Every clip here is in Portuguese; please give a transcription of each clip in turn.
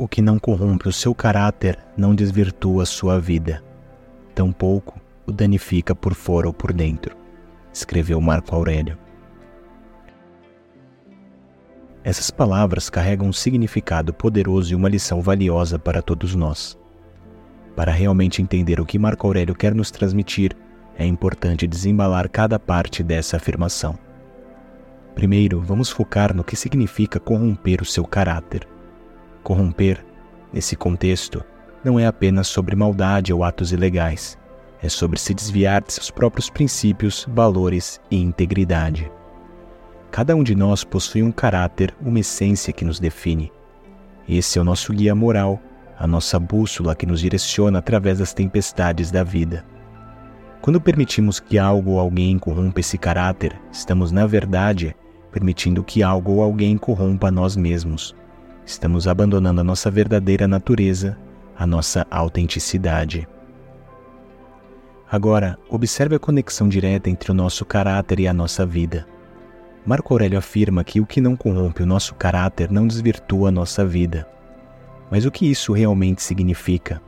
O que não corrompe o seu caráter não desvirtua sua vida, tampouco o danifica por fora ou por dentro, escreveu Marco Aurélio. Essas palavras carregam um significado poderoso e uma lição valiosa para todos nós. Para realmente entender o que Marco Aurélio quer nos transmitir, é importante desembalar cada parte dessa afirmação. Primeiro, vamos focar no que significa corromper o seu caráter. Corromper, nesse contexto, não é apenas sobre maldade ou atos ilegais, é sobre se desviar de seus próprios princípios, valores e integridade. Cada um de nós possui um caráter, uma essência que nos define. Esse é o nosso guia moral, a nossa bússola que nos direciona através das tempestades da vida. Quando permitimos que algo ou alguém corrompa esse caráter, estamos, na verdade, permitindo que algo ou alguém corrompa nós mesmos. Estamos abandonando a nossa verdadeira natureza, a nossa autenticidade. Agora, observe a conexão direta entre o nosso caráter e a nossa vida. Marco Aurélio afirma que o que não corrompe o nosso caráter não desvirtua a nossa vida. Mas o que isso realmente significa?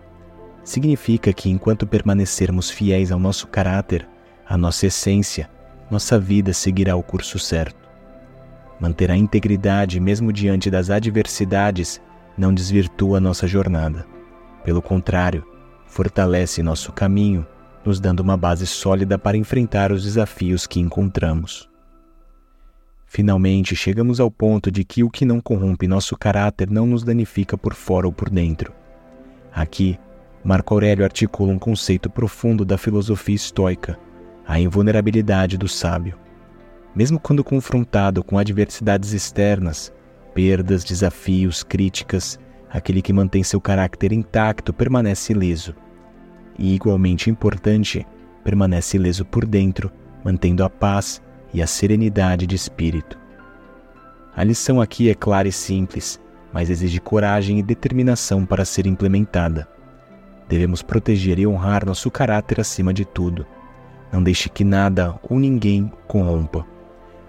Significa que enquanto permanecermos fiéis ao nosso caráter, à nossa essência, nossa vida seguirá o curso certo. Manter a integridade mesmo diante das adversidades não desvirtua nossa jornada. Pelo contrário, fortalece nosso caminho, nos dando uma base sólida para enfrentar os desafios que encontramos. Finalmente, chegamos ao ponto de que o que não corrompe nosso caráter não nos danifica por fora ou por dentro. Aqui, Marco Aurélio articula um conceito profundo da filosofia estoica, a invulnerabilidade do sábio. Mesmo quando confrontado com adversidades externas, perdas, desafios, críticas, aquele que mantém seu caráter intacto permanece ileso. E, igualmente importante, permanece ileso por dentro, mantendo a paz e a serenidade de espírito. A lição aqui é clara e simples, mas exige coragem e determinação para ser implementada. Devemos proteger e honrar nosso caráter acima de tudo. Não deixe que nada ou ninguém corrompa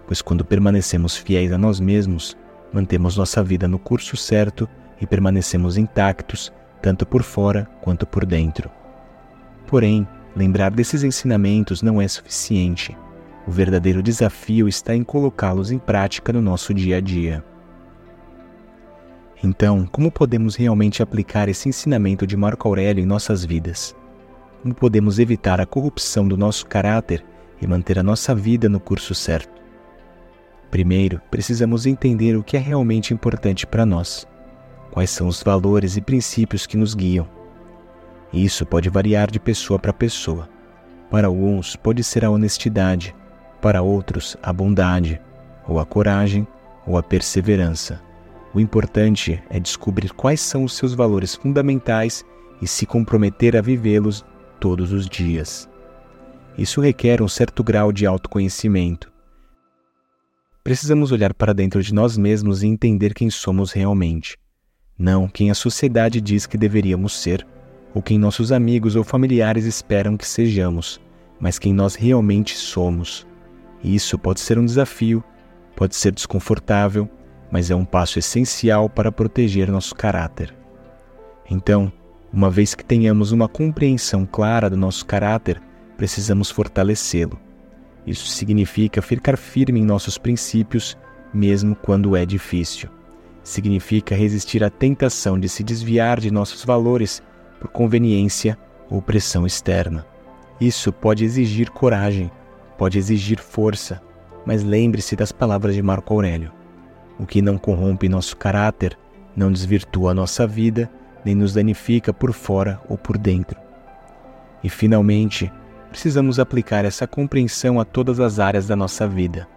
pois quando permanecemos fiéis a nós mesmos, mantemos nossa vida no curso certo e permanecemos intactos, tanto por fora quanto por dentro. Porém, lembrar desses ensinamentos não é suficiente. O verdadeiro desafio está em colocá-los em prática no nosso dia a dia. Então, como podemos realmente aplicar esse ensinamento de Marco Aurélio em nossas vidas? Como podemos evitar a corrupção do nosso caráter e manter a nossa vida no curso certo? Primeiro, precisamos entender o que é realmente importante para nós. Quais são os valores e princípios que nos guiam. Isso pode variar de pessoa para pessoa. Para alguns, pode ser a honestidade, para outros, a bondade, ou a coragem, ou a perseverança. O importante é descobrir quais são os seus valores fundamentais e se comprometer a vivê-los todos os dias. Isso requer um certo grau de autoconhecimento, precisamos olhar para dentro de nós mesmos e entender quem somos realmente. Não quem a sociedade diz que deveríamos ser, ou quem nossos amigos ou familiares esperam que sejamos, mas quem nós realmente somos. Isso pode ser um desafio, pode ser desconfortável, mas é um passo essencial para proteger nosso caráter. Então, uma vez que tenhamos uma compreensão clara do nosso caráter, precisamos fortalecê-lo. Isso significa ficar firme em nossos princípios, mesmo quando é difícil. Significa resistir à tentação de se desviar de nossos valores por conveniência ou pressão externa. Isso pode exigir coragem, pode exigir força, mas lembre-se das palavras de Marco Aurélio. O que não corrompe nosso caráter não desvirtua nossa vida, nem nos danifica por fora ou por dentro. E finalmente, precisamos aplicar essa compreensão a todas as áreas da nossa vida.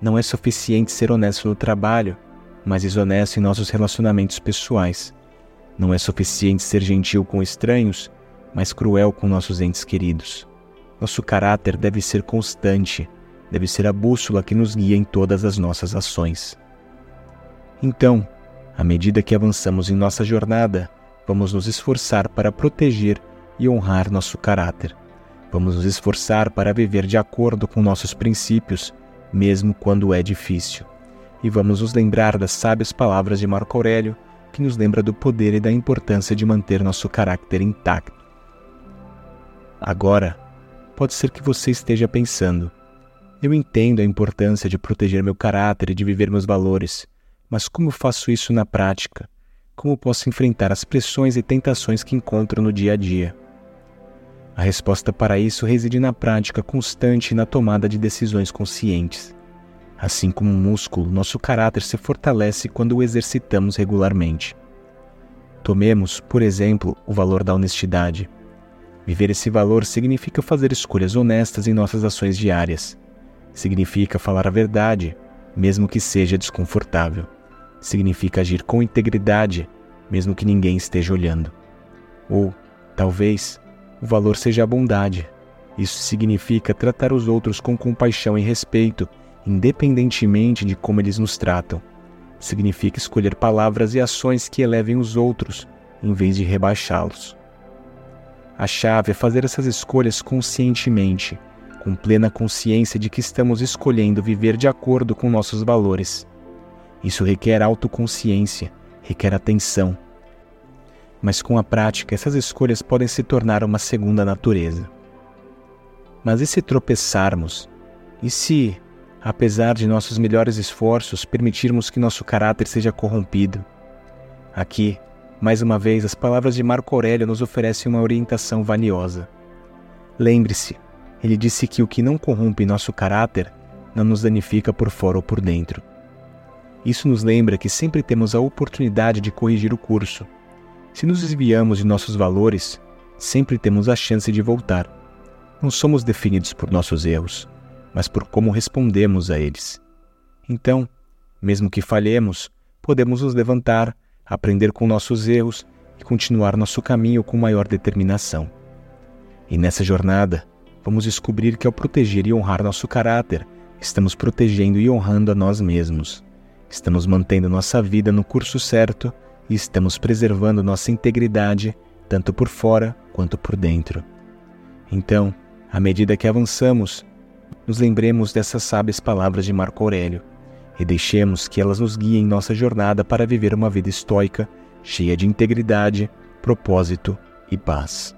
Não é suficiente ser honesto no trabalho, mas desonesto em nossos relacionamentos pessoais. Não é suficiente ser gentil com estranhos, mas cruel com nossos entes queridos. Nosso caráter deve ser constante, deve ser a bússola que nos guia em todas as nossas ações. Então, à medida que avançamos em nossa jornada, vamos nos esforçar para proteger e honrar nosso caráter Vamos nos esforçar para viver de acordo com nossos princípios, mesmo quando é difícil. E vamos nos lembrar das sábias palavras de Marco Aurélio, que nos lembra do poder e da importância de manter nosso caráter intacto. Agora, pode ser que você esteja pensando: eu entendo a importância de proteger meu caráter e de viver meus valores, mas como faço isso na prática? Como posso enfrentar as pressões e tentações que encontro no dia a dia? A resposta para isso reside na prática constante e na tomada de decisões conscientes. Assim como um músculo, nosso caráter se fortalece quando o exercitamos regularmente. Tomemos, por exemplo, o valor da honestidade. Viver esse valor significa fazer escolhas honestas em nossas ações diárias. Significa falar a verdade, mesmo que seja desconfortável. Significa agir com integridade, mesmo que ninguém esteja olhando. Ou, talvez, o valor seja a bondade. Isso significa tratar os outros com compaixão e respeito, independentemente de como eles nos tratam. Significa escolher palavras e ações que elevem os outros, em vez de rebaixá-los. A chave é fazer essas escolhas conscientemente, com plena consciência de que estamos escolhendo viver de acordo com nossos valores. Isso requer autoconsciência, requer atenção, mas com a prática essas escolhas podem se tornar uma segunda natureza. Mas e se tropeçarmos? E se, apesar de nossos melhores esforços, permitirmos que nosso caráter seja corrompido? Aqui, mais uma vez, as palavras de Marco Aurélio nos oferecem uma orientação valiosa. Lembre-se, ele disse que o que não corrompe nosso caráter não nos danifica por fora ou por dentro. Isso nos lembra que sempre temos a oportunidade de corrigir o curso se nos desviamos de nossos valores, sempre temos a chance de voltar. Não somos definidos por nossos erros, mas por como respondemos a eles. Então, mesmo que falhemos, podemos nos levantar, aprender com nossos erros e continuar nosso caminho com maior determinação. E nessa jornada, vamos descobrir que ao proteger e honrar nosso caráter, estamos protegendo e honrando a nós mesmos. Estamos mantendo nossa vida no curso certo e estamos preservando nossa integridade, tanto por fora quanto por dentro. Então, à medida que avançamos, nos lembremos dessas sábias palavras de Marco Aurélio e deixemos que elas nos guiem nossa jornada para viver uma vida estoica, cheia de integridade, propósito e paz.